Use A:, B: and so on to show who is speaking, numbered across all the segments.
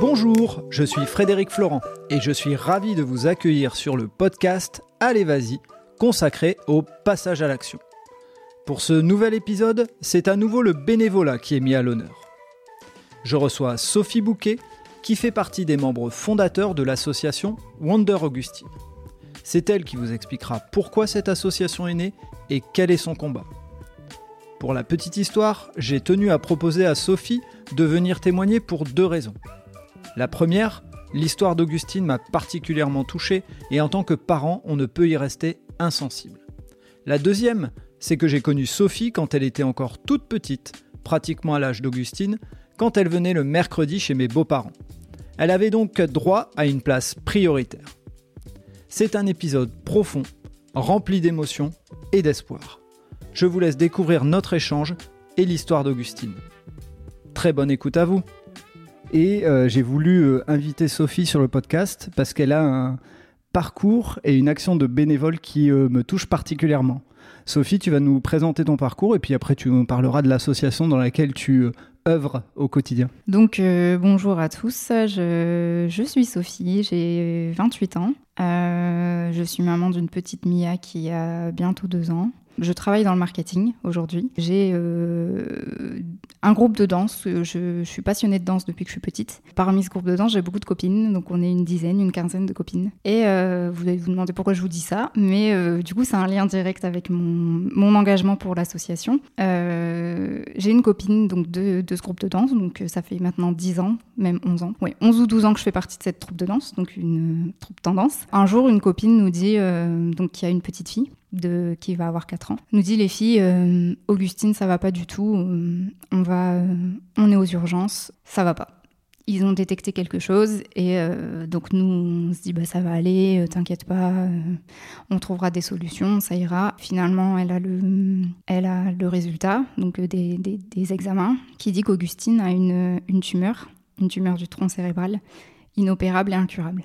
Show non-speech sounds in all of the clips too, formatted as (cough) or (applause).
A: Bonjour, je suis Frédéric Florent et je suis ravi de vous accueillir sur le podcast Allez Vas-y, consacré au passage à l'action. Pour ce nouvel épisode, c'est à nouveau le bénévolat qui est mis à l'honneur. Je reçois Sophie Bouquet, qui fait partie des membres fondateurs de l'association Wonder Augustine. C'est elle qui vous expliquera pourquoi cette association est née et quel est son combat. Pour la petite histoire, j'ai tenu à proposer à Sophie de venir témoigner pour deux raisons. La première, l'histoire d'Augustine m'a particulièrement touché et en tant que parent, on ne peut y rester insensible. La deuxième, c'est que j'ai connu Sophie quand elle était encore toute petite, pratiquement à l'âge d'Augustine, quand elle venait le mercredi chez mes beaux-parents. Elle avait donc droit à une place prioritaire. C'est un épisode profond, rempli d'émotions et d'espoir. Je vous laisse découvrir notre échange et l'histoire d'Augustine. Très bonne écoute à vous. Et euh, j'ai voulu euh, inviter Sophie sur le podcast parce qu'elle a un parcours et une action de bénévole qui euh, me touche particulièrement. Sophie, tu vas nous présenter ton parcours et puis après tu nous parleras de l'association dans laquelle tu œuvres au quotidien.
B: Donc bonjour à tous, je, je suis Sophie, j'ai 28 ans. je suis maman d'une petite Mia qui a bientôt deux ans. Je travaille dans le marketing aujourd'hui. J'ai euh, un groupe de danse. Je, suis passionnée de danse depuis que je suis petite. Parmi ce groupe de danse, j'ai beaucoup de copines. Donc on est une dizaine, une quinzaine de copines. Et euh, vous allez vous demander pourquoi je vous dis ça. Mais euh, du coup, c'est un lien direct avec mon, engagement pour l'association. j'ai une copine donc, de, de, ce groupe de danse. Donc ça fait maintenant 10 ans, même 11 ans. Oui, 11 ou 12 ans que je fais partie de cette troupe de danse. Donc une troupe tendance. Un jour, une copine nous dit donc qu'il y a une petite fille de, qui va avoir 4 ans, nous dit les filles, euh, Augustine, ça va pas du tout, euh, on, va, euh, on est aux urgences, ça va pas. Ils ont détecté quelque chose et donc nous on se dit bah ça va aller, t'inquiète pas, on trouvera des solutions, ça ira. Finalement elle a le, elle a le résultat donc des, des, des examens qui dit qu'Augustine a une, une tumeur, une tumeur du tronc cérébral inopérable et incurable.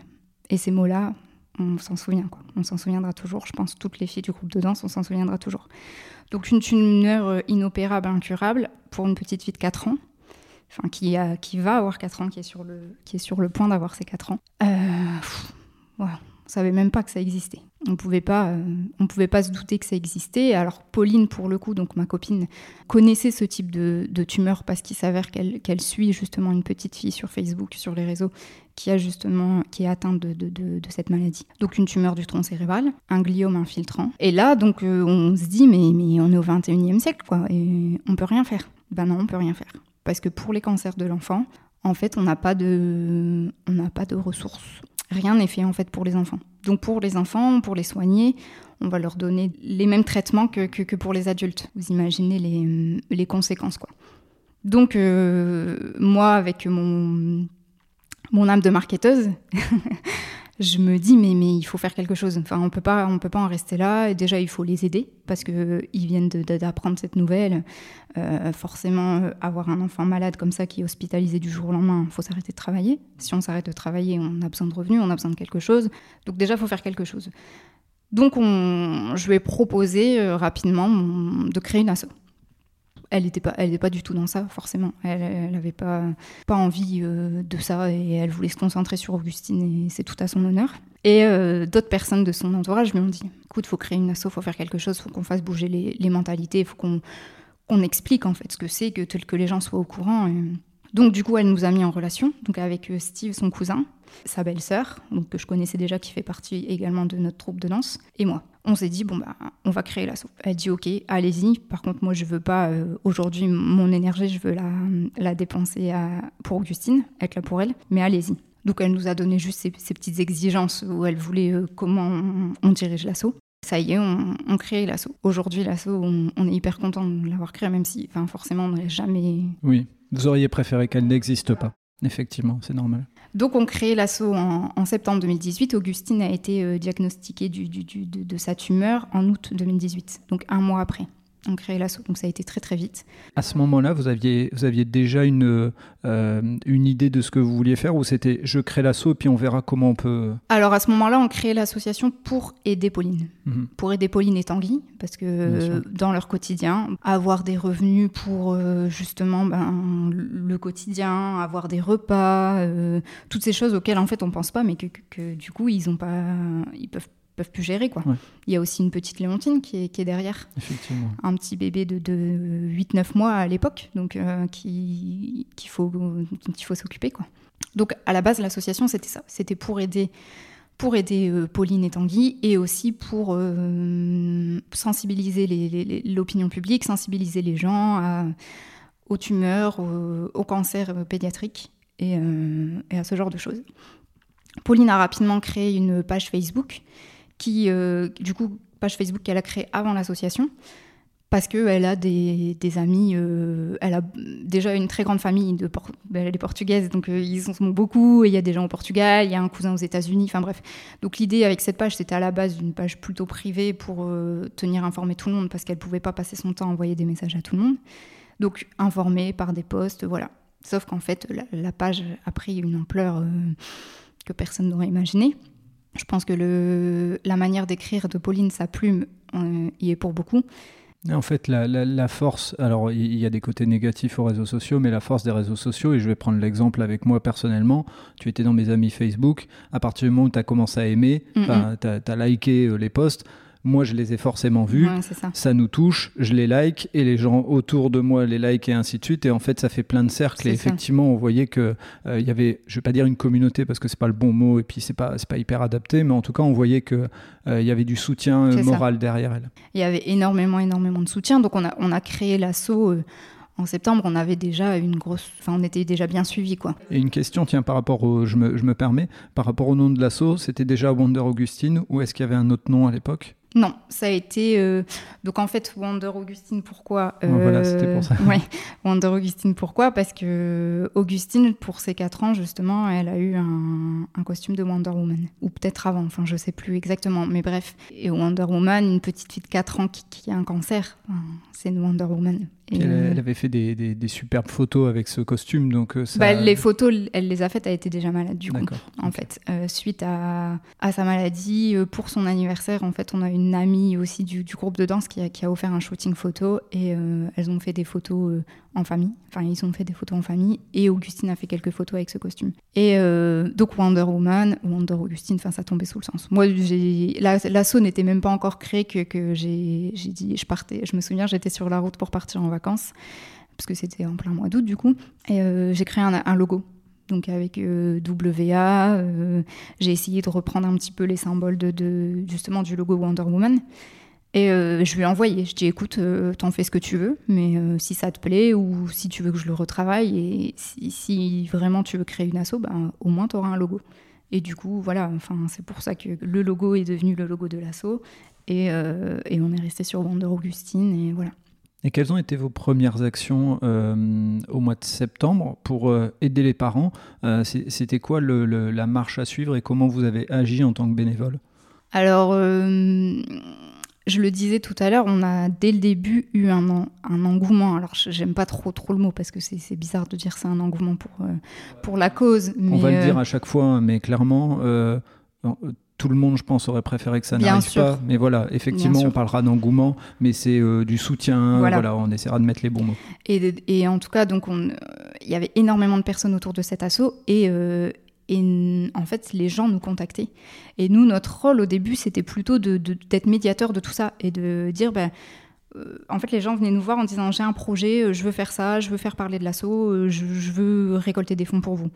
B: Et ces mots-là, on s'en souvient. Quoi. On s'en souviendra toujours. Je pense toutes les filles du groupe de danse, on s'en souviendra toujours. Donc une tumeur euh, inopérable, incurable, pour une petite fille de 4 ans, enfin qui, qui va avoir 4 ans, qui est sur le, qui est sur le point d'avoir ses 4 ans. Euh. On savait même pas que ça existait. On pouvait pas, euh, pouvait pas se douter que ça existait. Alors Pauline, pour le coup, donc ma copine, connaissait ce type de, tumeur parce qu'il s'avère qu'elle suit justement une petite fille sur Facebook, sur les réseaux, qui a justement qui est atteinte de, cette maladie. Donc une tumeur du tronc cérébral, un gliome infiltrant. Et là, donc euh, on se dit mais, on est au 21e siècle quoi, et on peut rien faire. Ben non, on peut rien faire parce que pour les cancers de l'enfant, en fait, on n'a on n'a pas de ressources rien n'est fait en fait pour les enfants. Donc pour les enfants, pour les soigner, on va leur donner les mêmes traitements que, pour les adultes. Vous imaginez les, conséquences. Donc euh, moi avec mon âme de marketeuse, (laughs) je me dis mais, mais il faut faire quelque chose. Enfin, on peut pas on peut pas en rester là. Et déjà, il faut les aider parce que ils viennent d'apprendre cette nouvelle. Euh, forcément, euh, avoir un enfant malade comme ça qui est hospitalisé du jour au lendemain, faut s'arrêter de travailler. Si on s'arrête de travailler, on a besoin de revenus, on a besoin de quelque chose. Donc déjà, faut faire quelque chose. Donc, on, je lui ai proposé euh, rapidement de créer une asso elle n'était pas, pas du tout dans ça, forcément. Elle n'avait pas, pas envie euh, de ça et elle voulait se concentrer sur Augustine et c'est tout à son honneur. Et euh, d'autres personnes de son entourage lui ont dit écoute, faut créer une asso, faut faire quelque chose, faut qu'on fasse bouger les, les mentalités, faut qu'on explique en fait ce que c'est, que, que les gens soient au courant. Donc du coup, elle nous a mis en relation, donc avec euh, Steve, son cousin, sa belle-sœur, que je connaissais déjà, qui fait partie également de notre troupe de danse, et moi. On s'est dit bon bah on va créer l'asso. Elle dit ok, allez-y. Par contre moi je veux pas euh, aujourd'hui mon énergie, je veux la, dépenser pour Augustine, être là pour elle, mais allez-y. Donc elle nous a donné juste ces, petites exigences où elle voulait euh, comment on, dirige l'assaut. Ça y est, on, crée l'assaut. Aujourd'hui, l'assaut, on, on, est hyper content de l'avoir créé, même si, enfin, forcément, on n'aurait jamais.
A: Oui, vous auriez préféré qu'elle n'existe pas. Effectivement, c'est normal.
B: Donc on crée l'assaut en, septembre 2018. Augustine a été euh, diagnostiquée de, sa tumeur en août 2018, donc un mois après. On crée l'asso. Donc ça a été très très vite.
A: À ce moment-là, vous aviez, vous aviez déjà une, euh, une idée de ce que vous vouliez faire ou c'était je crée l'asso et puis on verra comment on peut.
B: Alors à ce moment-là, on crée l'association pour aider Pauline.
A: Mhm.
B: Pour aider Pauline et Tanguy, parce que euh, dans leur quotidien, avoir des revenus pour euh, justement ben, le quotidien, avoir des repas, toutes ces choses auxquelles en fait on pense pas, mais que, que- que, du coup ils ont pas, ils peuvent peuvent plus gérer quoi.
A: Ouais.
B: Il y a aussi une petite Léontine qui est, qui est derrière
A: Effectivement.
B: un petit bébé de, de 8-9 mois à l'époque, donc euh, qui qu'il faut, dont il faut s'occuper. quoi. Donc à la base, l'association, c'était ça. C'était pour aider, pour aider euh, Pauline et Tanguy et aussi pour euh, sensibiliser les- les- les- l'opinion publique, sensibiliser les gens à- aux tumeurs, au, au cancer euh, pédiatrique et, euh, et à ce genre de choses. Pauline a rapidement créé une page Facebook qui, euh, du coup, page Facebook qu'elle a créée avant l'association, parce qu'elle a des, amis, euh, elle a déjà une très grande famille, de Por- ben, elle est portugaise, donc euh, ils en sont beaucoup, et il y a des gens au Portugal, il y a un cousin aux États-Unis, enfin bref. Donc l'idée avec cette page, c'était à la base une page plutôt privée pour tenir informé tout le monde, parce qu'elle pouvait pas passer son temps à envoyer des messages à tout le monde. Donc informée par des posts, voilà. Sauf qu'en fait, la, la page a pris une ampleur que personne n'aurait imaginée. Je pense que le, la manière d'écrire de Pauline, sa plume, euh, y est pour beaucoup.
A: En fait, la, la- la force, alors il y a des côtés négatifs aux réseaux sociaux, mais la force des réseaux sociaux, et je vais prendre l'exemple avec moi personnellement, tu étais dans mes amis Facebook, à partir du moment où tu as commencé à aimer,
B: Mhm.
A: tu as, liké euh, les posts, moi je les ai forcément vus,
B: Ouais, ça.
A: ça nous touche, je les like, et les gens autour de moi les like, et ainsi de suite, et en fait ça fait plein de cercles, et
B: ça.
A: effectivement on voyait que euh, il y avait, je vais pas dire une communauté, parce que c'est pas le bon mot, et puis c'est pas, c'est pas hyper adapté, mais en tout cas on voyait que euh, il y avait du soutien euh,
B: ça.
A: moral derrière elle.
B: Il y avait énormément, énormément de soutien. Donc on a, on a créé l'assaut en septembre. On avait déjà une grosse... Enfin, on était déjà bien suivis, quoi.
A: Et une question, tiens, par rapport au, je me, je me permets, par rapport au nom de l'assaut, c'était déjà Wonder Augustine ou est-ce qu'il y avait un autre nom à l'époque?
B: Non, ça a été... euh, Donc en fait, Wonder Augustine, pourquoi
A: Ouais, voilà, c'était pour ça.
B: Ouais, Wonder Augustine, pourquoi? Parce que Augustine, pour ses 4 ans, justement, elle a eu un, un costume de Wonder Woman. Ou peut-être avant, enfin, je sais plus exactement. Mais bref, et Wonder Woman, une petite fille de 4 ans qui, qui a un cancer, enfin, c'est une Wonder Woman. Et,
A: Puis elle,
B: euh,
A: elle avait fait des, des- des superbes photos avec ce costume, donc euh, ça...
B: bah, les photos, elle les a faites, elle était déjà malade, du coup. En fait. Euh, suite à, à sa maladie, euh, pour son anniversaire, en fait, on a une amie aussi du, du groupe de danse qui a, qui a offert un shooting photo et euh, elles ont fait des photos en famille. Enfin, ils ont fait des photos en famille et Augustine a fait quelques photos avec ce costume. Et euh, donc Wonder Woman, Wonder Augustine, enfin, ça tombait sous le sens. Moi, l'assaut n'était même pas encore créé que, que j'ai dit, je partais. Je me souviens, j'étais sur la route pour partir en vacances parce que c'était en plein mois d'août du coup. Et euh, j'ai créé un, logo donc avec euh, WA. j'ai essayé de reprendre un petit peu les symboles de- justement du logo Wonder Woman. Et euh, je lui ai envoyé. Je dis écoute, euh, t'en fais ce que tu veux, mais euh, si ça te plaît ou si tu veux que je le retravaille et si, si vraiment tu veux créer une asso, ben, au moins tu auras un logo. Et du coup, voilà, enfin, c'est pour ça que le logo est devenu le logo de l'asso. Et, et on est resté sur Wonder Augustine et voilà.
A: Et quelles ont été vos premières actions euh, au mois de septembre pour euh, aider les parents Euh, C'était quoi le- le- la marche à suivre et comment vous avez agi en tant que bénévole?
B: Alors, je le disais tout à l'heure, on a dès le début eu un, en- un engouement. Alors, j'aime pas trop trop le mot parce que c'est bizarre de dire c'est un engouement pour, euh, pour la cause.
A: On va le
B: euh,
A: dire à chaque fois, hein, mais clairement, euh, tout le monde, je pense, aurait préféré que ça n'arrive pas. Mais voilà, effectivement, on parlera d'engouement, mais c'est du soutien.
B: Voilà.
A: Voilà. on essaiera de mettre les bons mots.
B: Et, et en tout cas, donc, on- il y avait énormément de personnes autour de cet assaut et, et en fait, les gens nous contactaient. Et nous, notre rôle au début, c'était plutôt de- de- d'être médiateur de tout ça et de dire, ben, euh, en fait, les gens venaient nous voir en disant j'ai un projet, euh, je veux faire ça, je veux faire parler de l'assaut, euh, je, veux récolter des fonds pour vous.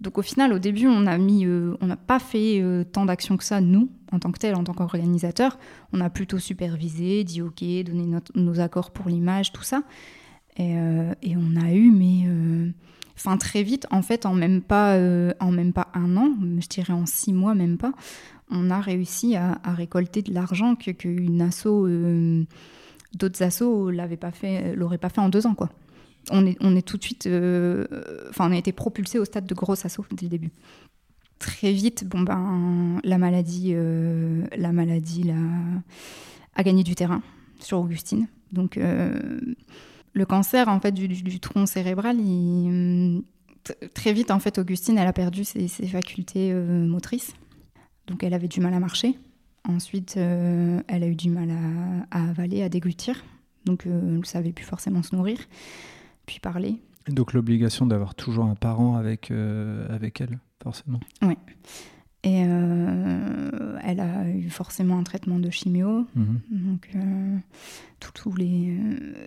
B: Donc au final, au début, on a on n'a pas fait tant d'actions que ça nous, en tant que tel, en tant qu'organisateur. On a plutôt supervisé, dit ok, donné nos accords pour l'image, tout ça. Et, et on a eu, mais enfin très vite, en fait, en même pas, euh, en même pas un an, je dirais en six mois, même pas, on a réussi à, récolter de l'argent que qu'une asso, euh, d'autres assos l'avaient pas fait, l'auraient pas fait en deux ans, quoi. On est, on est tout de suite, euh, enfin, on a été propulsé au stade de gros assaut dès le début. Très vite, bon ben, la maladie, euh, la maladie, la- a gagné du terrain sur Augustine Donc, le cancer en fait du, tronc cérébral, très vite en fait, Augustine, elle a perdu ses, facultés motrices. Donc, elle avait du mal à marcher. Ensuite, elle a eu du mal à, à avaler, à déglutir. Donc, elle ne savait plus forcément se nourrir, puis parler.
A: Donc l'obligation d'avoir toujours un parent avec, euh, avec elle, forcément.
B: Oui. Et euh, elle a eu forcément un traitement de chimio, mhm. donc euh, tous les,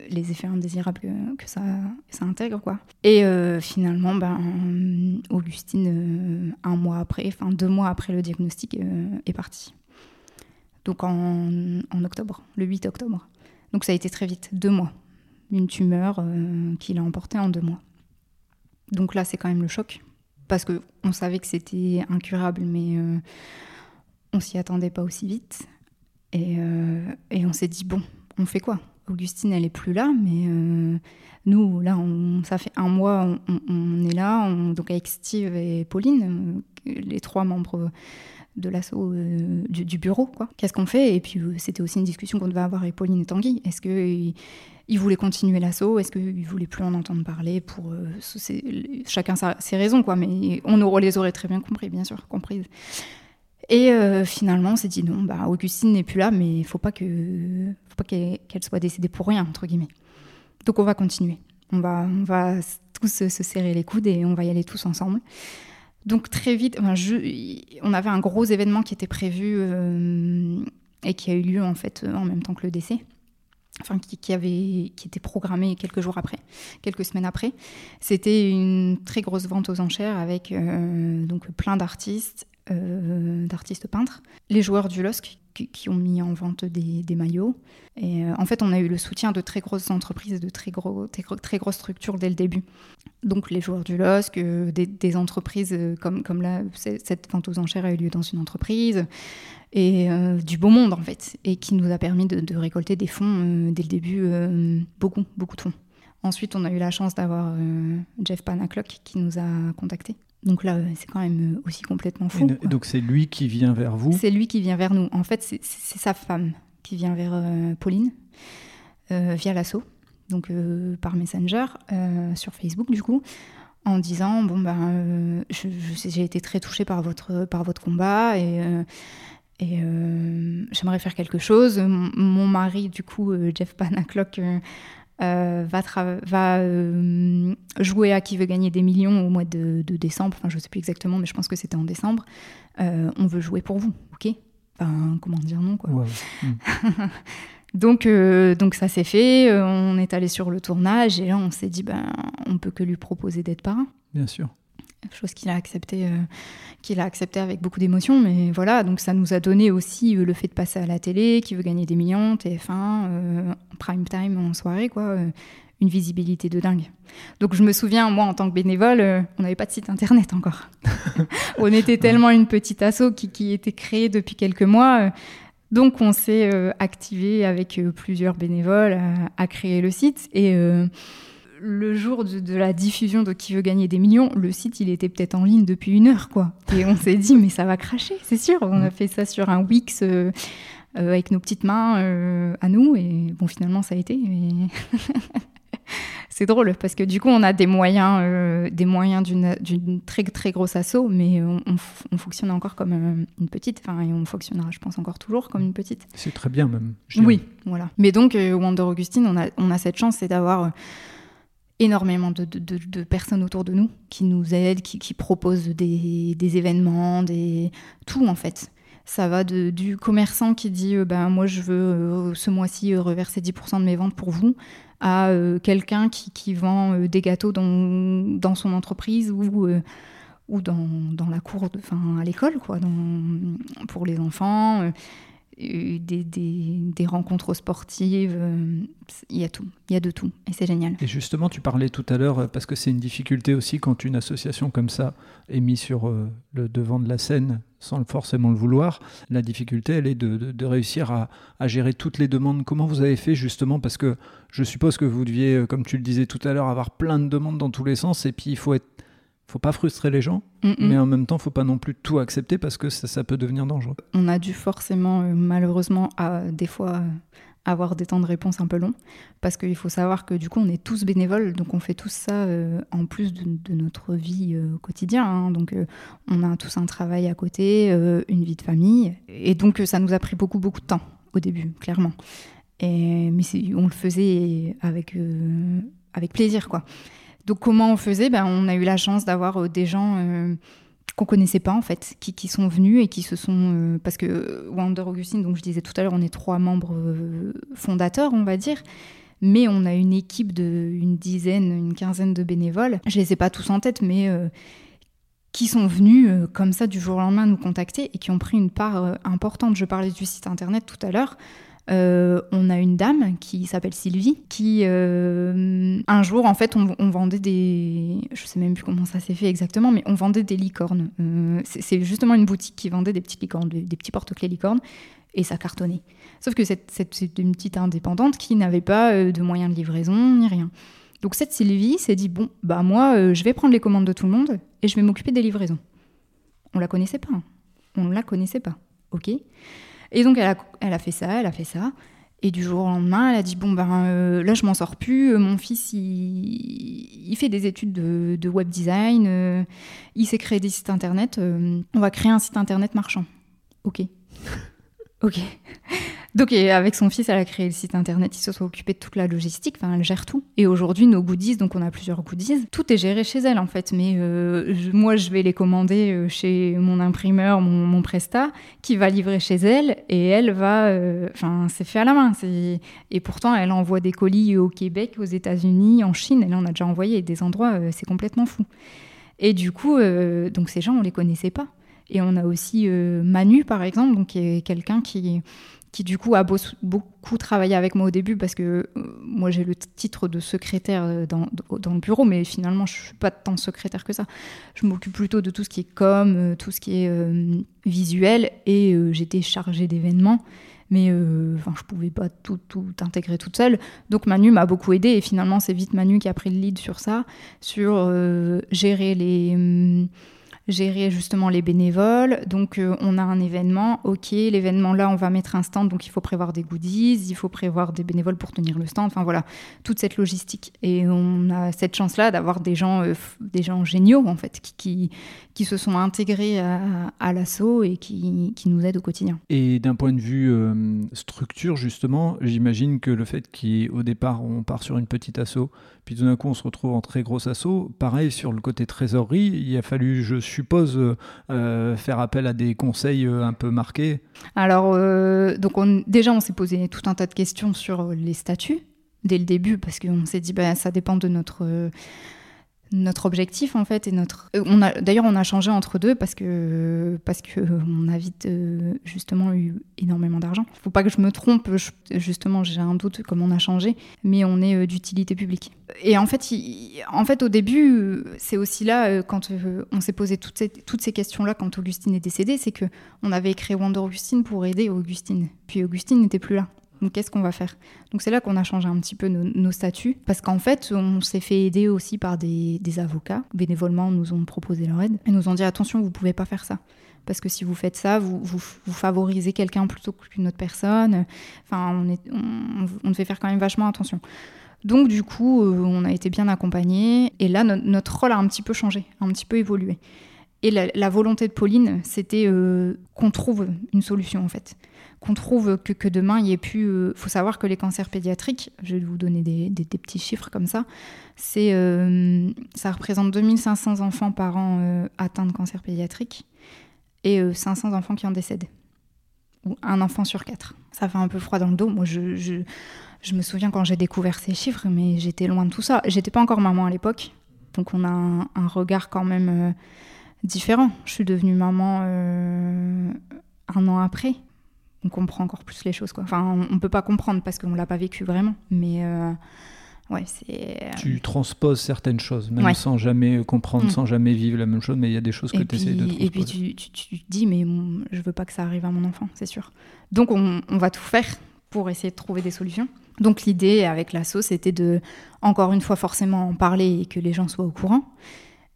B: les, effets indésirables que, ça, ça, intègre. quoi. Et finalement, ben, Augustine, un mois après, enfin deux mois après le diagnostic, est partie. Donc en, en, octobre, le 8 octobre. Donc ça a été très vite, deux mois une tumeur euh, qu'il a emportée en deux mois. Donc là, c'est quand même le choc, parce qu'on savait que c'était incurable, mais euh, on s'y attendait pas aussi vite. Et, euh, on s'est dit, bon, on fait quoi? Augustine, elle est plus là, mais nous, là, on, ça fait un mois, on, est là, donc avec Steve et Pauline, les trois membres de l'assaut du, bureau, quoi. Qu'est-ce qu'on fait? Et puis, c'était aussi une discussion qu'on devait avoir avec Pauline et Tanguy. Est-ce que il voulait continuer l'assaut? Est-ce qu'il voulait plus en entendre parler pour euh, chacun ses raisons quoi Mais on les aurait très bien compris, bien sûr, comprises. Et euh, finalement, on s'est dit non, bah Augustine n'est plus là, mais il faut pas que, faut pas qu'elle soit décédée pour rien entre guillemets. Donc on va continuer. On va, on va tous se, serrer les coudes et on va y aller tous ensemble. Donc très vite, on avait un gros événement qui était prévu euh, et qui a eu lieu en fait en même temps que le décès enfin qui, avait, qui était programmé quelques jours après, quelques semaines après. C'était une très grosse vente aux enchères avec euh, donc plein d'artistes, euh, d'artistes peintres, les joueurs du LOSC qui, ont mis en vente des, maillots. Et euh, en fait, on a eu le soutien de très grosses entreprises, de très, gros, très, grosses structures dès le début. Donc les joueurs du LOSC, des, entreprises comme, comme là, cette vente aux enchères a eu lieu dans une entreprise et euh, du beau monde en fait, et qui nous a permis de, récolter des fonds euh, dès le début, euh, beaucoup, beaucoup de fonds. Ensuite, on a eu la chance d'avoir Jeff Panaclock qui nous a contactés. Donc là, c'est quand même aussi complètement fou.
A: donc c'est lui qui vient vers vous
B: C'est lui qui vient vers nous. En fait, c'est sa femme qui vient vers Pauline via l'assaut, donc par Messenger, sur Facebook du coup en disant bon ben j'ai été très touchée par votre par votre combat et et euh, j'aimerais faire quelque chose. Mon, mari, du coup, euh, Jeff Panaclock, euh, va, va jouer à Qui veut gagner des millions au mois de, décembre. Enfin, je ne sais plus exactement, mais je pense que c'était en décembre. on veut jouer pour vous, ok? Enfin, comment dire non, quoi. Hmm. (laughs) donc, donc ça s'est fait. On est allé sur le tournage et là, on s'est dit, ben, on peut que lui proposer d'être parrain.
A: Bien sûr
B: chose qu'il a accepté, euh, qu'il a accepté avec beaucoup d'émotion. Mais voilà, donc ça nous a donné aussi euh, le fait de passer à la télé, qui veut gagner des millions, TF1, euh, prime time en soirée, quoi, une visibilité de dingue. Donc je me souviens, moi en tant que bénévole, on n'avait pas de site internet encore. (laughs) on était tellement une petite asso qui, qui était créée depuis quelques mois. donc on s'est activé avec plusieurs bénévoles à, à, créer le site et le jour de, la diffusion de Qui veut gagner des millions, le site, il était peut-être en ligne depuis une heure, quoi. Et on s'est dit, mais ça va cracher, c'est sûr. On a fait ça sur un Wix euh, euh, avec nos petites mains euh, à nous, et bon, finalement, ça a été. (laughs) c'est drôle parce que du coup, on a des moyens, des moyens d'une très très grosse assaut, mais on, fonctionne encore comme une petite. Enfin, et on fonctionnera, je pense, encore toujours comme une petite.
A: C'est très bien même.
B: Oui, voilà. Mais donc, Wonder Augustine, on a, on a cette chance, c'est d'avoir énormément de, personnes autour de nous qui nous aident, qui, proposent des, événements, des... tout en fait. Ça va du commerçant qui dit euh, ben, moi je veux euh, ce mois-ci euh, reverser 10% de mes ventes pour vous, à quelqu'un qui, vend des gâteaux dans, dans son entreprise ou, ou dans, dans, la cour, de, à l'école, quoi, pour les enfants des, des, rencontres sportives, euh, il y a tout, il y a de tout, et c'est génial.
A: Et justement, tu parlais tout à l'heure, euh, parce que c'est une difficulté aussi quand une association comme ça est mise sur euh, le devant de la scène sans forcément le vouloir, la difficulté, elle est de, de, réussir à, à, gérer toutes les demandes. Comment vous avez fait justement Parce que je suppose que vous deviez, comme tu le disais tout à l'heure, avoir plein de demandes dans tous les sens, et puis il faut être faut pas frustrer les gens, mais en même temps, faut pas non plus tout accepter parce que ça, peut devenir dangereux.
B: On a dû forcément, euh, malheureusement, à, des fois, euh, avoir des temps de réponse un peu longs, parce qu'il faut savoir que du coup on est tous bénévoles, donc on fait tout ça euh, en plus de, notre vie euh, quotidienne, hein. donc on a tous un travail à côté, une vie de famille, et donc ça nous a pris beaucoup beaucoup de temps au début, clairement. Et, mais on le faisait avec, avec plaisir, quoi. Donc comment on faisait? Ben, On a eu la chance d'avoir des gens qu'on connaissait pas en fait, qui, sont venus et qui se sont euh, parce que Wonder Augustine, donc je disais tout à l'heure, on est trois membres euh, fondateurs, on va dire, mais on a une équipe de une dizaine, une quinzaine de bénévoles. Je les ai pas tous en tête, mais euh, qui sont venus comme ça du jour au lendemain nous contacter et qui ont pris une part importante. Je parlais du site internet tout à l'heure. Euh, on a une dame qui s'appelle Sylvie, qui euh, un jour, en fait, on, vendait des. Je sais même plus comment ça s'est fait exactement, mais on vendait des licornes. Euh, c'est justement une boutique qui vendait des petites licornes, des, petits porte-clés licornes, et ça cartonnait. Sauf que c'est une petite indépendante qui n'avait pas de moyens de livraison ni rien. Donc cette Sylvie s'est dit bon, bah moi, je vais prendre les commandes de tout le monde et je vais m'occuper des livraisons. On la connaissait pas. Hein. On ne la connaissait pas. Ok? Et donc, elle a, elle a fait ça, elle a fait ça. Et du jour au lendemain, elle a dit Bon, ben euh, là, je m'en sors plus. Euh, mon fils, il, fait des études de, de web design. Euh, il s'est créé des sites internet. on va créer un site internet marchand. Ok. (laughs) ok. Donc, avec son fils, elle a créé le site internet, il se soit occupé de toute la logistique, enfin, elle gère tout. Et aujourd'hui, nos goodies, donc on a plusieurs goodies, tout est géré chez elle en fait. Mais euh, moi, je vais les commander euh, chez mon imprimeur, mon, mon, Presta, qui va livrer chez elle, et elle va. Euh, enfin, c'est fait à la main. Et pourtant, elle envoie des colis au Québec, aux États-Unis, en Chine, et là, on a déjà envoyé des endroits, c'est complètement fou. Et du coup, donc ces gens, on les connaissait pas. Et on a aussi Manu, par exemple, donc, qui est quelqu'un qui, qui du coup a beaucoup travaillé avec moi au début parce que euh, moi j'ai le titre de secrétaire euh, dans, le bureau, mais finalement je suis pas tant secrétaire que ça. Je m'occupe plutôt de tout ce qui est com, euh, tout ce qui est visuel et j'étais chargée d'événements. Mais enfin, je pouvais pas tout, tout intégrer toute seule. Donc Manu m'a beaucoup aidé et finalement c'est vite Manu qui a pris le lead sur ça, sur gérer les hum, gérer justement les bénévoles. Donc euh, on a un événement, ok, l'événement là on va mettre un stand, donc il faut prévoir des goodies, il faut prévoir des bénévoles pour tenir le stand, enfin voilà, toute cette logistique. Et on a cette chance-là d'avoir des gens, euh, des gens géniaux en fait, qui, qui, se sont intégrés à, l'assaut et qui, qui, nous aident au quotidien.
A: Et d'un point de vue euh, structure justement, j'imagine que le fait qu'au départ on part sur une petite assaut, puis tout d'un coup on se retrouve en très gros assaut, pareil sur le côté trésorerie, il a fallu, je suppose, euh, euh, faire appel à des conseils euh, un peu marqués.
B: Alors, donc on, déjà, on s'est posé tout un tas de questions sur les statuts dès le début, parce qu'on s'est dit, ben, ça dépend de notre notre objectif en fait et notre euh, on a d'ailleurs on a changé entre deux parce que parce que on a vite euh, justement eu énormément d'argent. Faut pas que je me trompe justement j'ai un doute comme on a changé mais on est euh, d'utilité publique. Et en fait en fait au début c'est aussi là quand on s'est posé toutes ces, toutes ces questions là quand Augustine est décédée c'est que on avait créé Wonder Augustine pour aider Augustine. Puis Augustine n'était plus là donc qu'est-ce qu'on va faire? Donc c'est là qu'on a changé un petit peu nos, statuts, parce qu'en fait, on s'est fait aider aussi par des, avocats. Bénévolement, nous ont proposé leur aide et nous ont dit attention, vous pouvez pas faire ça. Parce que si vous faites ça, vous, vous, favorisez quelqu'un plutôt qu'une autre personne. Enfin, on, est, on, devait faire quand même vachement attention. Donc du coup, euh, on a été bien accompagnés. Et là, notre rôle a un petit peu changé, un petit peu évolué. Et la, volonté de Pauline, c'était euh, qu'on trouve une solution en fait qu'on trouve que, demain il y ait plus. Il euh, faut savoir que les cancers pédiatriques, je vais vous donner des, petits chiffres comme ça, euh, ça représente 2500 enfants par an euh, atteints de cancer pédiatrique et 500 enfants qui en décèdent. Ou un enfant sur quatre. Ça fait un peu froid dans le dos. Moi, je, me souviens quand j'ai découvert ces chiffres, mais j'étais loin de tout ça. J'étais pas encore maman à l'époque, donc on a un regard quand même différent. Je suis devenue maman un an après on comprend encore plus les choses. Quoi. Enfin, on, ne peut pas comprendre parce qu'on l'a pas vécu vraiment, mais euh, ouais, c'est. Euh,
A: tu transposes certaines choses, même sans jamais comprendre, mm. sans jamais vivre la même chose, mais il y a des choses que tu essaies de transposer.
B: Et puis tu, tu, te dis, mais je veux pas que ça arrive à mon enfant, c'est sûr. Donc on, on, va tout faire pour essayer de trouver des solutions. Donc l'idée avec l'asso, c'était de, encore une fois, forcément en parler et que les gens soient au courant.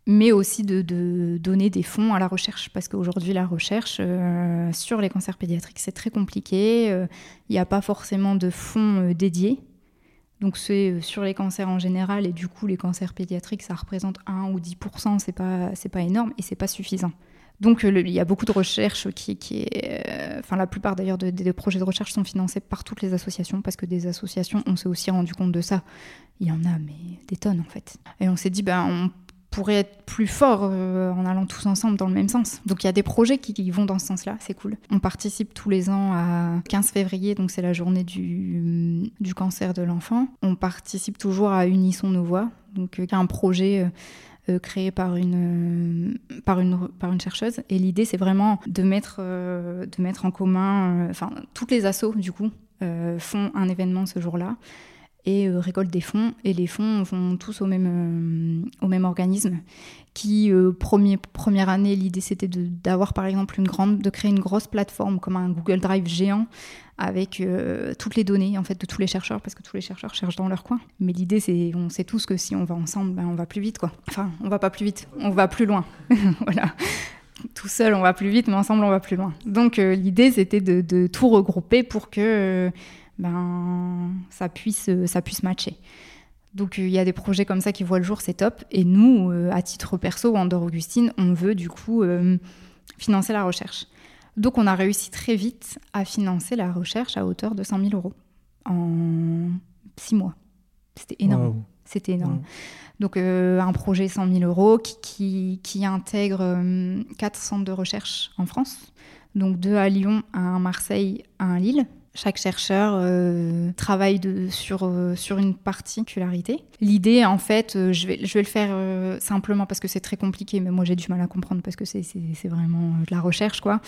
B: Mais aussi de, donner des fonds à la recherche, parce qu'aujourd'hui, la recherche euh, sur les cancers pédiatriques, c'est très compliqué. Euh, il n'y a pas forcément de fonds euh, dédiés. Donc c'est sur les cancers en général, et du coup, les cancers pédiatriques, ça représente 1 ou 10%, c'est pas, pas énorme, et c'est pas suffisant. Donc il y a beaucoup de recherches qui, qui est, enfin la plupart d'ailleurs des projets de recherche sont financés par toutes les associations parce que des associations, on s'est aussi rendu compte de ça. Il y en a mais des tonnes en fait. Et on s'est dit ben on pourrait être plus fort euh, en allant tous ensemble dans le même sens. Donc il y a des projets qui, vont dans ce sens-là, c'est cool. On participe tous les ans à 15 février, donc c'est la journée du, cancer de l'enfant. On participe toujours à Unissons nos voix, donc euh, un projet euh, créé par une, par une, par une chercheuse. Et l'idée, c'est vraiment de mettre, de mettre en commun, enfin, toutes les assos, du coup, font un événement ce jour-là et euh, récolte des fonds. Et les fonds vont tous au même, euh, au même organisme. Qui, euh, première année, l'idée c'était d'avoir par exemple une grande, de créer une grosse plateforme comme un Google Drive géant avec toutes les données en fait de tous les chercheurs parce que tous les chercheurs cherchent dans leur coin. Mais l'idée c'est, on sait tous que si on va ensemble, ben, on va plus vite quoi. Enfin, on va pas plus vite, on va plus loin. (laughs) voilà tout seul on va plus vite, mais ensemble on va plus loin. Donc l'idée c'était de, tout regrouper pour que ben, ça, puisse, ça puisse matcher. Donc il y a des projets comme ça qui voient le jour, c'est top. Et nous, euh, à titre perso, Andorre Augustine, on veut du coup euh, financer la recherche. Donc on a réussi très vite à financer la recherche à hauteur de 100 000 euros en six mois. C'était énorme. C'était énorme. Donc euh, un projet 100 000 euros qui, qui, qui intègre quatre centres de recherche en France. Donc deux à Lyon, un à Marseille, un à Lille. Chaque chercheur euh, travaille de, sur, euh, sur une particularité. L'idée, en fait, euh, je, vais, je vais le faire simplement parce que c'est très compliqué, mais moi j'ai du mal à comprendre parce que c'est vraiment de la recherche, quoi.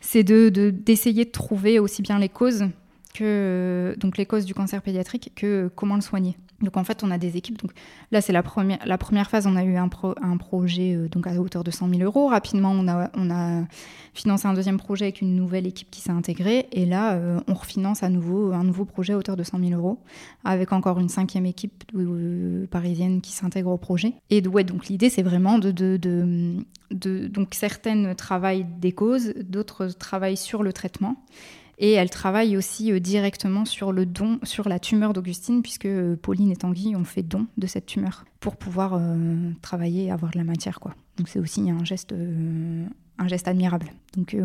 B: C'est d'essayer de, d'essayer de trouver aussi bien les causes que donc les causes du cancer pédiatrique que comment le soigner. Donc en fait, on a des équipes. Donc là, c'est la première, phase. On a eu un, projet euh, donc à hauteur de 100 000 euros. Rapidement, on a, financé un deuxième projet avec une nouvelle équipe qui s'est intégrée. Et là, euh, on refinance à nouveau un nouveau projet à hauteur de 100 000 euros, avec encore une cinquième équipe euh, parisienne qui s'intègre au projet. Et donc l'idée, c'est vraiment de, de, donc certaines travaillent des causes, d'autres travaillent sur le traitement. Et elle travaille aussi euh, directement sur le don, sur la tumeur d'Augustine, puisque euh, Pauline et Tanguy ont fait don de cette tumeur pour pouvoir euh, travailler et avoir de la matière. Quoi. Donc c'est aussi un geste, un geste admirable. Donc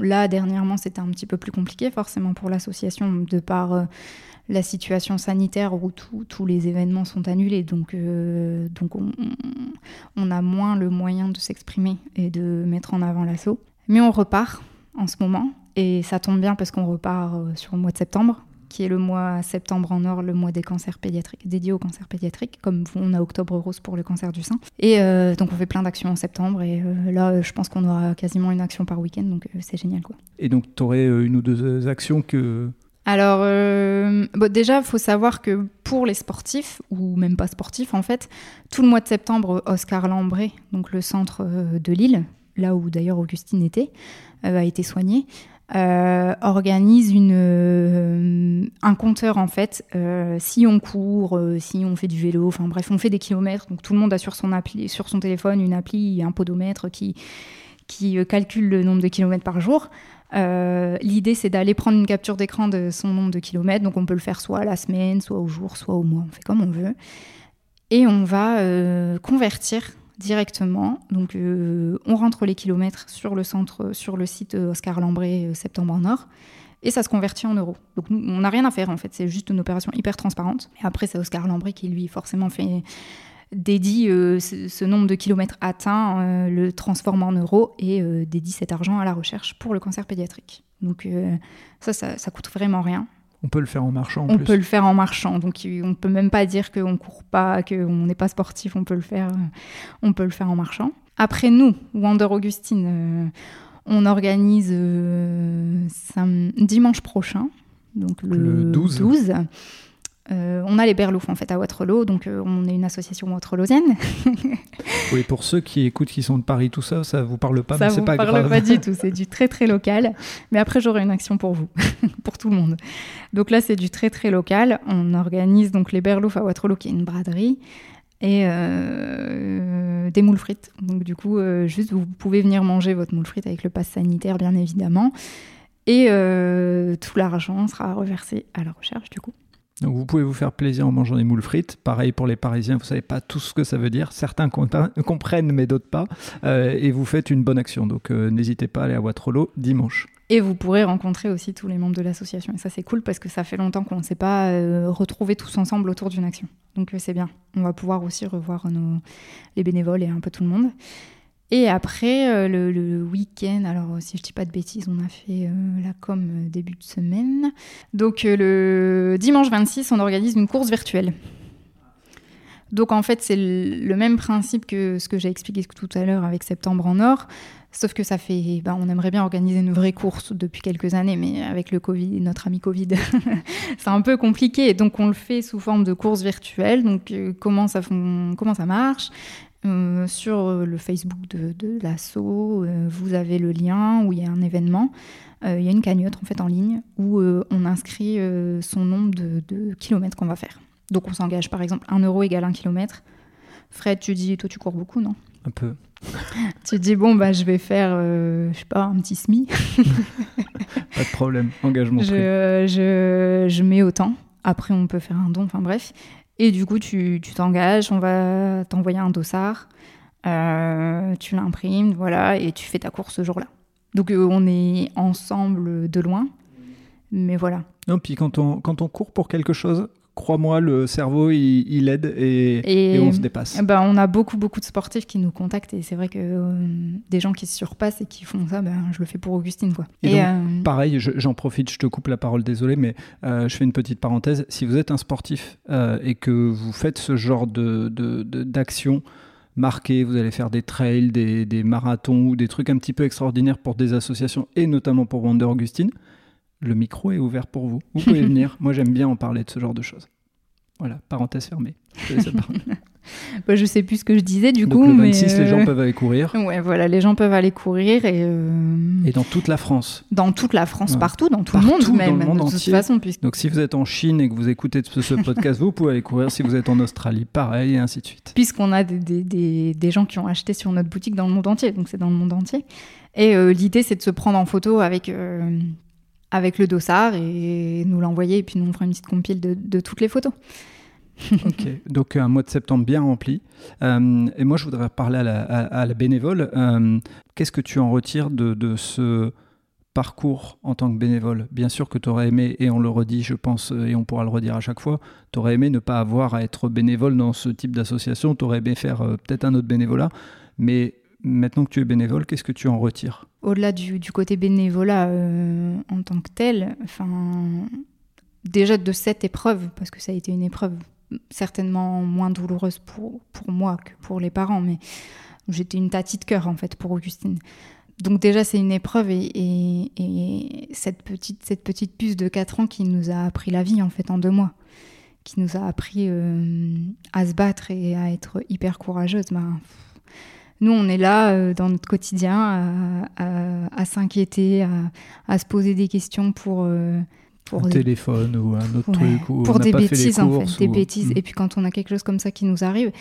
B: là, dernièrement, c'était un petit peu plus compliqué, forcément, pour l'association, de par la situation sanitaire où tous les événements sont annulés. Donc, donc on, on, a moins le moyen de s'exprimer et de mettre en avant l'assaut. Mais on repart en ce moment. Et ça tombe bien parce qu'on repart euh, sur le mois de septembre, qui est le mois septembre en or, le mois des cancers pédiatriques, dédié aux cancers pédiatriques, comme on a octobre rose pour le cancer du sein. Et euh, donc on fait plein d'actions en septembre, et euh, là je pense qu'on aura quasiment une action par week-end, donc c'est génial quoi.
A: Et donc tu aurais une ou deux actions que...
B: Alors bon, déjà, il faut savoir que pour les sportifs, ou même pas sportifs en fait, tout le mois de septembre, Oscar Lambré, donc le centre de Lille, là où d'ailleurs Augustine était, a été soigné. Euh, organise euh, un compteur en fait. Euh, si on court, si on fait du vélo, enfin bref, on fait des kilomètres. Donc tout le monde a sur son, appli, sur son téléphone une appli, un podomètre qui, qui calcule le nombre de kilomètres par jour. L'idée c'est d'aller prendre une capture d'écran de son nombre de kilomètres. Donc on peut le faire soit à la semaine, soit au jour, soit au mois. On fait comme on veut. Et on va convertir directement. Donc, euh, on rentre les kilomètres sur le centre, sur le site euh, Oscar Lambré, euh, septembre en Nord, et ça se convertit en euros. Donc, on n'a rien à faire en fait, c'est juste une opération hyper transparente. Et après, c'est Oscar Lambré qui lui forcément fait dédie ce, nombre de kilomètres atteints, le transforme en euros et dédie cet argent à la recherche pour le cancer pédiatrique. Donc ça, ça, ça coûte vraiment rien.
A: On peut le faire en marchant.
B: on peut le faire en marchant. Donc on peut même pas dire qu'on court pas, qu'on n'est pas sportif. On peut le faire. On peut le faire en marchant. Après nous, Wander Augustine, euh, on organise euh, dimanche prochain, donc le, 12. 12 euh, on a les Berlouf en fait à Waterloo, donc euh, on est une association waterlosienne. (laughs)
A: oui, pour ceux qui écoutent, qui sont de Paris, tout ça, ça vous parle pas,
B: ça
A: mais c'est pas grave. Ça
B: vous parle pas du (laughs) tout, c'est du très très local. Mais après, j'aurai une action pour vous, (laughs) pour tout le monde. Donc là, c'est du très très local. On organise donc les Berlouf à Waterloo, qui est une braderie. Et euh, des moules frites. Donc du coup, juste vous pouvez venir manger votre moule frite avec le pass sanitaire, bien évidemment. Et tout l'argent sera reversé à la recherche, du coup.
A: Donc vous pouvez vous faire plaisir en mangeant des moules frites. Pareil pour les Parisiens, vous savez pas tout ce que ça veut dire. Certains (laughs) comprennent, mais d'autres pas. Euh, et vous faites une bonne action. Donc euh, n'hésitez pas à aller à Waterloo dimanche.
B: Et vous pourrez rencontrer aussi tous les membres de l'association. Et ça, c'est cool parce que ça fait longtemps qu'on ne s'est pas euh, retrouvés tous ensemble autour d'une action. Donc c'est bien. On va pouvoir aussi revoir nos, les bénévoles et un peu tout le monde. Et après, euh, le, week-end, alors si je dis pas de bêtises, on a fait euh, la com euh, début de semaine. Donc le dimanche 26, on organise une course virtuelle. Donc en fait, c'est le même principe que ce que j'ai expliqué tout à l'heure avec Septembre en Or. Sauf que ça fait, ben, on aimerait bien organiser une vraie course depuis quelques années, mais avec le Covid, notre ami Covid, (laughs) c'est un peu compliqué. Donc on le fait sous forme de course virtuelle. Donc comment ça, comment ça marche? Euh, sur euh, le Facebook de, de l'assaut, euh, vous avez le lien où il y a un événement. il y a une cagnotte en fait en ligne où on inscrit son nombre de, kilomètres qu'on va faire. Donc on s'engage par exemple 1 euro égale 1 kilomètre. Fred, tu dis, toi tu cours beaucoup, non?
A: Un peu. (laughs)
B: tu dis, bon, bah, je vais faire, je sais pas, un petit SMI. (laughs)
A: pas de problème, engagement.
B: Je, je, je, mets autant. Après, on peut faire un don, enfin bref. Et du coup, tu t'engages, on va t'envoyer un dossard, euh, tu l'imprimes, voilà, et tu fais ta course ce jour-là. Donc euh, on est ensemble de loin, mais voilà.
A: Non, puis quand on, quand on court pour quelque chose, crois-moi, le cerveau, il, aide et, on se dépasse.
B: Ben, on a beaucoup, beaucoup de sportifs qui nous contactent et c'est vrai que euh, des gens qui se surpassent et qui font ça, ben, je le fais pour Augustine. Quoi.
A: Et, euh, pareil, j'en profite, je te coupe la parole, désolé, mais euh, je fais une petite parenthèse. Si vous êtes un sportif et que vous faites ce genre de, d'action, marquée, vous allez faire des trails, des, des marathons ou des trucs un petit peu extraordinaires pour des associations et notamment pour Wonder Augustine, le micro est ouvert pour vous. Vous pouvez (laughs) venir. Moi, j'aime bien en parler de ce genre de choses. Voilà, parenthèse fermée. Je (laughs)
B: bah, je sais plus ce que je disais du
A: coup.
B: Le
A: 26, les gens euh, peuvent aller courir.
B: Ouais, voilà, les gens peuvent aller courir et.
A: Euh, et dans toute la France.
B: Dans toute la France, partout, dans tout le monde même. Dans le monde de toute façon, puisque...
A: Donc si vous êtes en Chine et que vous écoutez ce, podcast, vous pouvez aller courir. Si vous êtes en Australie, pareil, et ainsi de suite.
B: Puisqu'on a des, des, des, gens qui ont acheté sur notre boutique dans le monde entier, donc c'est dans le monde entier. Et euh, l'idée, c'est de se prendre en photo avec avec le dossard et nous l'envoyer. Et puis nous, on fera une petite compile de, toutes les photos. (laughs)
A: ok, donc un mois de septembre bien rempli. Euh, et moi, je voudrais parler à la, bénévole. Euh, qu'est-ce que tu en retires de, ce parcours en tant que bénévole? Bien sûr que tu aurais aimé, et on le redit, je pense, et on pourra le redire à chaque fois, tu aurais aimé ne pas avoir à être bénévole dans ce type d'association, tu aurais aimé faire euh, peut-être un autre bénévolat, mais maintenant que tu es bénévole, qu'est-ce que tu en retires?
B: Au-delà du, côté bénévolat euh, en tant que tel, enfin, déjà de cette épreuve, parce que ça a été une épreuve certainement moins douloureuse pour, pour moi que pour les parents, mais j'étais une tatie de cœur en fait pour Augustine. Donc déjà c'est une épreuve et, et, cette, petite, cette petite puce de 4 ans qui nous a appris la vie en fait en deux mois, qui nous a appris euh, à se battre et à être hyper courageuse, ben, nous, on est là euh, dans notre quotidien à, s'inquiéter, à, se poser des questions pour. Euh,
A: pour un téléphone ou un autre truc.
B: pour des bêtises, en fait. Des bêtises. Et puis quand on a quelque chose comme ça qui nous arrive,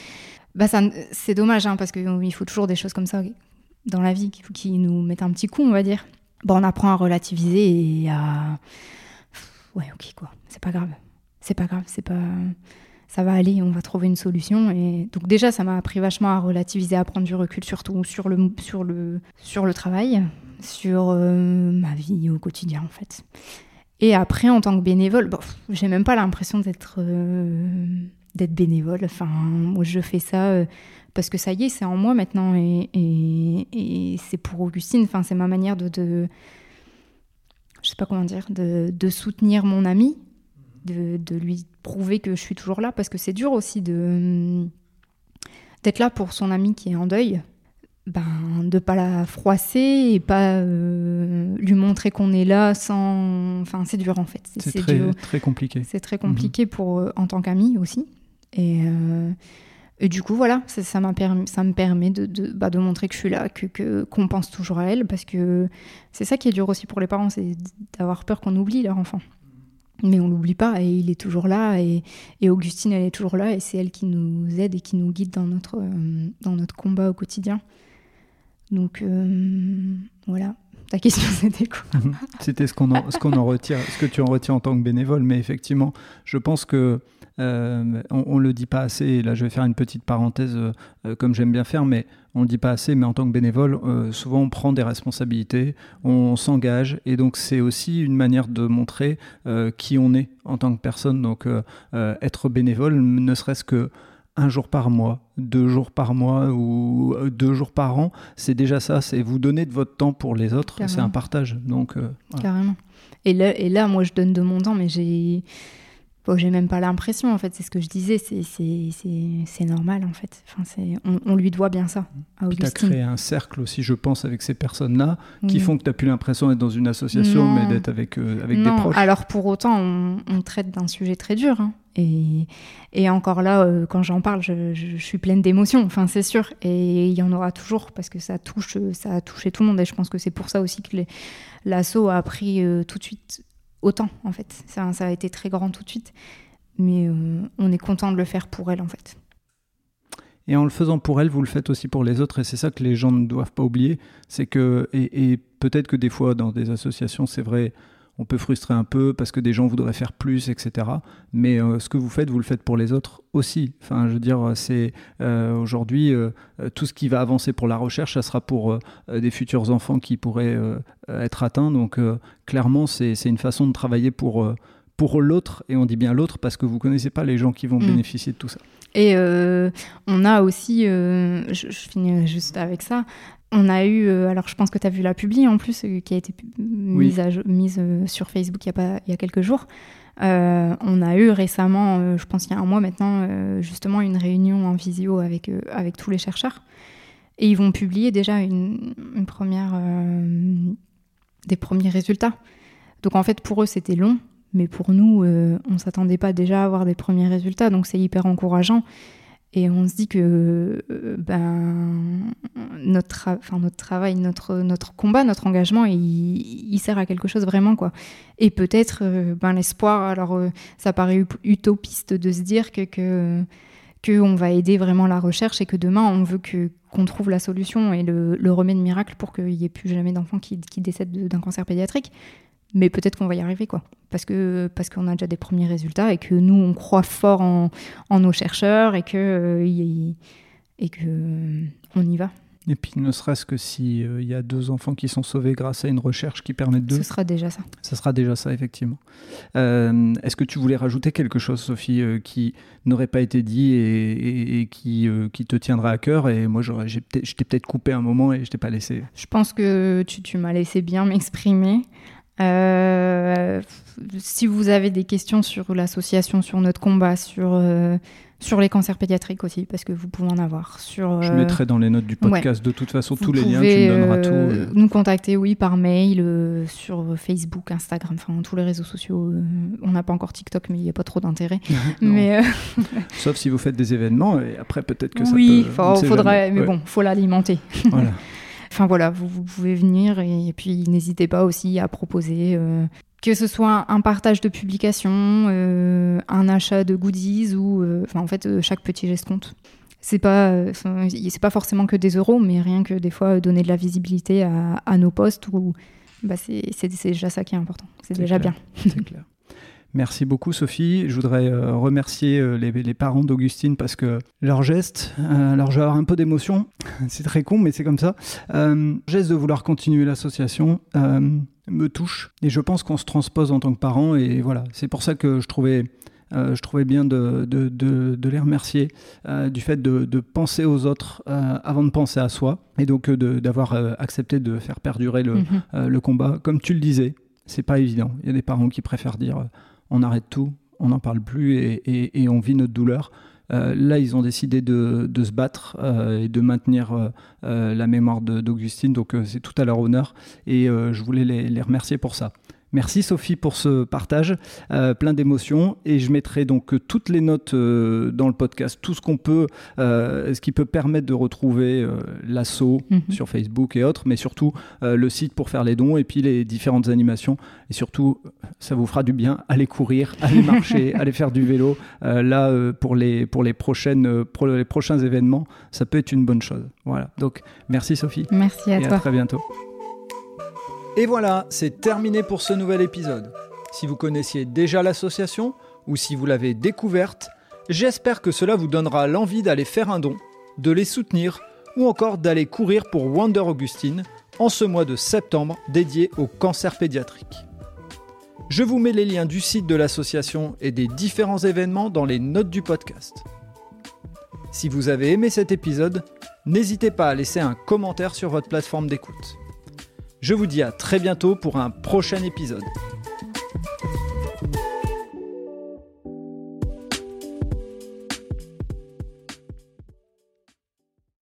B: bah c'est dommage, hein, parce qu'il faut toujours des choses comme ça dans la vie qui, qui nous mettent un petit coup, on va dire. Bon, on apprend à relativiser et à. Ouais, ok, quoi. C'est pas grave. C'est pas grave. C'est pas ça va aller, on va trouver une solution. Et donc déjà, ça m'a appris vachement à relativiser, à prendre du recul, surtout sur le, sur le, sur le travail, sur euh, ma vie au quotidien en fait. Et après, en tant que bénévole, bon, j'ai même pas l'impression d'être euh, bénévole. Enfin, moi, je fais ça euh, parce que ça y est, c'est en moi maintenant et, et, c'est pour Augustine. Enfin, c'est ma manière de, de, je sais pas comment dire, de, de soutenir mon ami de, lui prouver que je suis toujours là, parce que c'est dur aussi de d'être là pour son ami qui est en deuil, ben, de pas la froisser et pas euh, lui montrer qu'on est là sans... Enfin, c'est dur en fait.
A: C'est très, très, compliqué.
B: C'est très compliqué mhm. pour, euh, en tant qu'ami aussi. Et, euh, et, du coup, voilà, ça, ça, permis, ça me permet de, de, bah, de, montrer que je suis là, qu'on que, qu'on pense toujours à elle, parce que c'est ça qui est dur aussi pour les parents, c'est d'avoir peur qu'on oublie leur enfant. Mais on l'oublie pas et il est toujours là et, et, Augustine elle est toujours là et c'est elle qui nous aide et qui nous guide dans notre, dans notre combat au quotidien. Donc voilà, ta question, (laughs) c'était quoi?
A: C'était ce qu'on ce qu'on en retire, ce que tu en retiens en tant que bénévole. Mais effectivement, je pense que euh, on, ne le dit pas assez. Et là, je vais faire une petite parenthèse, euh, comme j'aime bien faire, mais on le dit pas assez. Mais en tant que bénévole, euh, souvent on prend des responsabilités, on s'engage, et donc c'est aussi une manière de montrer qui on est en tant que personne. Donc être bénévole, ne serait-ce que un jour par mois, deux jours par mois ou deux jours par an, c'est déjà ça. C'est vous donner de votre temps pour les autres. C'est un partage. Donc,
B: Carrément. Et là, et là, moi, je donne de mon temps, mais j'ai j'ai même pas l'impression, en fait, c'est ce que je disais, c'est normal, en fait. Enfin, on, on, lui doit bien ça.
A: À tu as créé un cercle aussi, je pense, avec ces personnes-là, qui font que tu n'as plus l'impression d'être dans une association, mais d'être avec, euh, avec des proches.
B: Alors, pour autant, on, traite d'un sujet très dur. Hein. Et, et, encore là, euh, quand j'en parle, je, je, suis pleine d'émotions, enfin, c'est sûr. Et il y en aura toujours, parce que ça, touche, ça a touché tout le monde. Et je pense que c'est pour ça aussi que l'assaut a pris euh, tout de suite autant en fait. Ça, a été très grand tout de suite, mais euh, on est content de le faire pour elle en fait.
A: Et en le faisant pour elle, vous le faites aussi pour les autres, et c'est ça que les gens ne doivent pas oublier. C'est que, et, et peut-être que des fois dans des associations, c'est vrai, on peut frustrer un peu parce que des gens voudraient faire plus, etc. Mais euh, ce que vous faites, vous le faites pour les autres aussi. Enfin, je veux dire, c'est euh, aujourd'hui euh, tout ce qui va avancer pour la recherche, ça sera pour des futurs enfants qui pourraient être atteints. Donc, clairement, c'est une façon de travailler pour pour l'autre, et on dit bien l'autre parce que vous connaissez pas les gens qui vont mm. bénéficier de tout ça.
B: Et on a aussi, je, je, finis juste avec ça, on a eu, euh, alors je pense que tu as vu la publi en plus, euh, qui a été mise, mise euh, sur Facebook il y, a pas, il y a quelques jours. on a eu récemment, je pense il y a un mois maintenant, justement une réunion en visio avec, avec tous les chercheurs. Et ils vont publier déjà une, première, des premiers résultats. Donc en fait, pour eux, c'était long, mais pour nous, on ne s'attendait pas déjà à avoir des premiers résultats. Donc c'est hyper encourageant. Et on se dit que euh, ben, notre, enfin, notre travail, notre, notre combat, notre engagement, il, sert à quelque chose vraiment. quoi. Et peut-être euh, ben, l'espoir, alors euh, ça paraît utopiste de se dire que, que, que, va aider vraiment la recherche et que demain on veut que, qu'on trouve la solution et le, le remède miracle pour qu'il n'y ait plus jamais d'enfants qui, qui décèdent d'un cancer pédiatrique mais peut-être qu'on va y arriver, quoi. Parce que parce qu'on a déjà des premiers résultats et que nous, on croit fort en, en nos chercheurs et que euh, et que euh, on y va.
A: Et puis, ne serait-ce que s'il euh, il y a deux enfants qui sont sauvés grâce à une recherche qui permet de...
B: Ce sera déjà ça.
A: Ce sera déjà ça, effectivement. Est-ce que tu voulais rajouter quelque chose, Sophie, qui n'aurait pas été dit et, qui, qui te tiendra à cœur? Et moi, je t'ai peut-être coupé un moment et je t'ai pas laissé.
B: Je pense que tu, tu m'as laissé bien m'exprimer. Euh, si vous avez des questions sur l'association, sur notre combat, sur, euh, sur les cancers pédiatriques aussi, parce que vous pouvez en avoir. Sur,
A: Je euh, mettrai dans les notes du podcast de toute façon tous les liens, tu me donneras tout.
B: Nous contacter, oui, par mail, sur Facebook, Instagram, enfin tous les réseaux sociaux. on n'a pas encore TikTok, mais il n'y a pas trop d'intérêt. (laughs) mais (laughs)
A: Sauf si vous faites des événements, et après peut-être que ça
B: oui, peut... Oui, faudrait, mais bon, faut l'alimenter. Voilà. (laughs) Enfin voilà, vous, pouvez venir et, puis n'hésitez pas aussi à proposer euh, que ce soit un partage de publication, euh, un achat de goodies ou euh, enfin en fait chaque petit geste compte. C'est pas c'est pas forcément que des euros, mais rien que des fois donner de la visibilité à, nos postes ou bah c'est déjà ça qui est important. C'est déjà bien. C'est clair.
A: Merci beaucoup Sophie. Je voudrais euh, remercier euh, les, parents d'Augustine parce que leur geste, euh, alors je vais avoir un peu d'émotion, (laughs) c'est très con mais c'est comme ça, geste de vouloir continuer l'association me touche et je pense qu'on se transpose en tant que parents et voilà, c'est pour ça que je trouvais... je trouvais bien de, de, les remercier du fait de, penser aux autres avant de penser à soi et donc d'avoir accepté de faire perdurer le, mhm. le, combat. Comme tu le disais, c'est pas évident. Il y a des parents qui préfèrent dire on arrête tout, on n'en parle plus et, on vit notre douleur. Euh, là, ils ont décidé de, se battre euh, et de maintenir euh, la mémoire d'Augustine, donc c'est tout à leur honneur et je voulais les, remercier pour ça. Merci Sophie pour ce partage, euh, plein d'émotions. Et je mettrai donc toutes les notes euh, dans le podcast, tout ce qu'on peut, euh, ce qui peut permettre de retrouver l'assaut mhm. sur Facebook et autres, mais surtout le site pour faire les dons et puis les différentes animations. Et surtout, ça vous fera du bien, allez courir, (laughs) allez marcher, allez faire du vélo. là, pour, les, pour, les prochaines, pour les prochains événements, ça peut être une bonne chose. Voilà. Donc, merci Sophie.
B: Merci à
A: et
B: toi.
A: À très bientôt. Et voilà, c'est terminé pour ce nouvel épisode. Si vous connaissiez déjà l'association ou si vous l'avez découverte, j'espère que cela vous donnera l'envie d'aller faire un don, de les soutenir ou encore d'aller courir pour Wonder Augustine en ce mois de septembre dédié au cancer pédiatrique. Je vous mets les liens du site de l'association et des différents événements dans les notes du podcast. Si vous avez aimé cet épisode, n'hésitez pas à laisser un commentaire sur votre plateforme d'écoute. Je vous dis à très bientôt pour un prochain épisode.